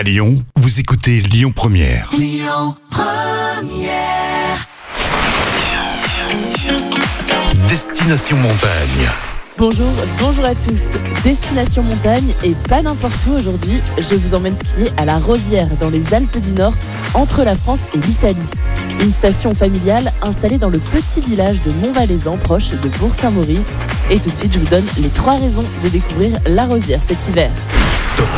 À Lyon, vous écoutez Lyon Première. Destination Montagne. Bonjour, bonjour à tous. Destination montagne et pas n'importe où aujourd'hui. Je vous emmène skier à la Rosière dans les Alpes du Nord, entre la France et l'Italie. Une station familiale installée dans le petit village de Montvalaisan, proche de Bourg-Saint-Maurice. Et tout de suite, je vous donne les trois raisons de découvrir la Rosière cet hiver. Top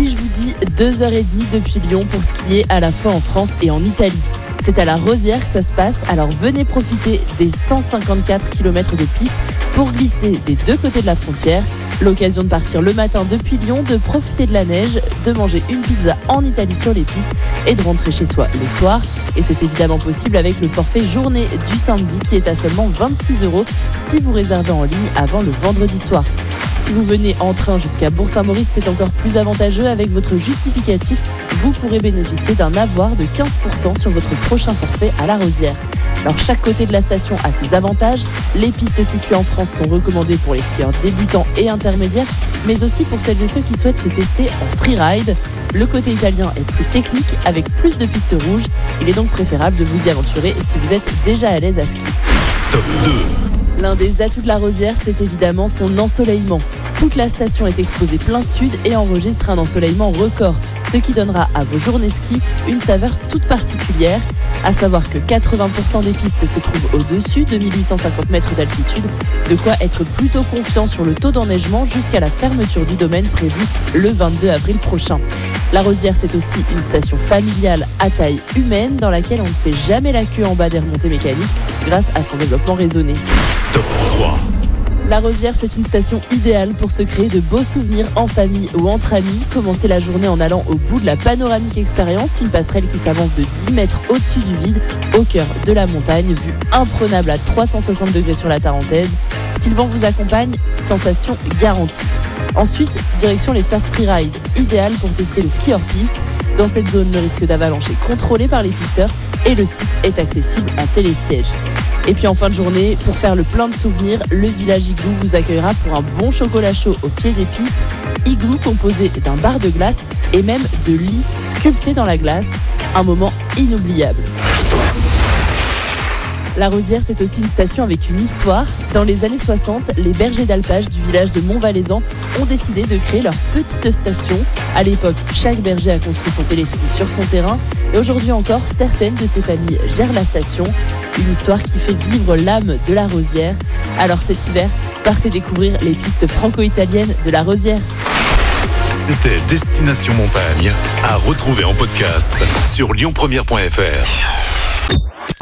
Si je vous dis 2h30 depuis Lyon pour skier à la fois en France et en Italie. C'est à la Rosière que ça se passe, alors venez profiter des 154 km de piste pour glisser des deux côtés de la frontière. L'occasion de partir le matin depuis Lyon, de profiter de la neige, de manger une pizza en Italie sur les pistes et de rentrer chez soi le soir. Et c'est évidemment possible avec le forfait journée du samedi qui est à seulement 26 euros si vous réservez en ligne avant le vendredi soir. Si vous venez en train jusqu'à Bourg-Saint-Maurice, c'est encore plus avantageux. Avec votre justificatif, vous pourrez bénéficier d'un avoir de 15% sur votre prochain forfait à la Rosière. Alors chaque côté de la station a ses avantages. Les pistes situées en France sont recommandées pour les skieurs débutants et intermédiaires, mais aussi pour celles et ceux qui souhaitent se tester en freeride. Le côté italien est plus technique avec plus de pistes rouges. Il est donc préférable de vous y aventurer si vous êtes déjà à l'aise à 2. L'un des atouts de la Rosière, c'est évidemment son ensoleillement. Toute la station est exposée plein sud et enregistre un ensoleillement record, ce qui donnera à vos journées ski une saveur toute particulière. À savoir que 80% des pistes se trouvent au-dessus de 1850 mètres d'altitude, de quoi être plutôt confiant sur le taux d'enneigement jusqu'à la fermeture du domaine prévue le 22 avril prochain. La Rosière, c'est aussi une station familiale à taille humaine dans laquelle on ne fait jamais la queue en bas des remontées mécaniques grâce à son développement raisonné. Top 3. La Rosière, c'est une station idéale pour se créer de beaux souvenirs en famille ou entre amis. Commencer la journée en allant au bout de la panoramique expérience, une passerelle qui s'avance de 10 mètres au-dessus du vide, au cœur de la montagne, vue imprenable à 360 degrés sur la Tarentaise. Vent vous accompagne, sensation garantie. Ensuite, direction l'espace freeride, idéal pour tester le ski hors piste. Dans cette zone, le risque d'avalanche est contrôlé par les pisteurs et le site est accessible en télésiège. Et puis en fin de journée, pour faire le plein de souvenirs, le village Igloo vous accueillera pour un bon chocolat chaud au pied des pistes. Igloo composé d'un bar de glace et même de lits sculptés dans la glace. Un moment inoubliable. La Rosière, c'est aussi une station avec une histoire. Dans les années 60, les bergers d'alpage du village de Montvalaisan ont décidé de créer leur petite station. À l'époque, chaque berger a construit son téléski sur son terrain. Et aujourd'hui encore, certaines de ces familles gèrent la station. Une histoire qui fait vivre l'âme de la Rosière. Alors cet hiver, partez découvrir les pistes franco-italiennes de la Rosière. C'était Destination Montagne. À retrouver en podcast sur lyonpremière.fr.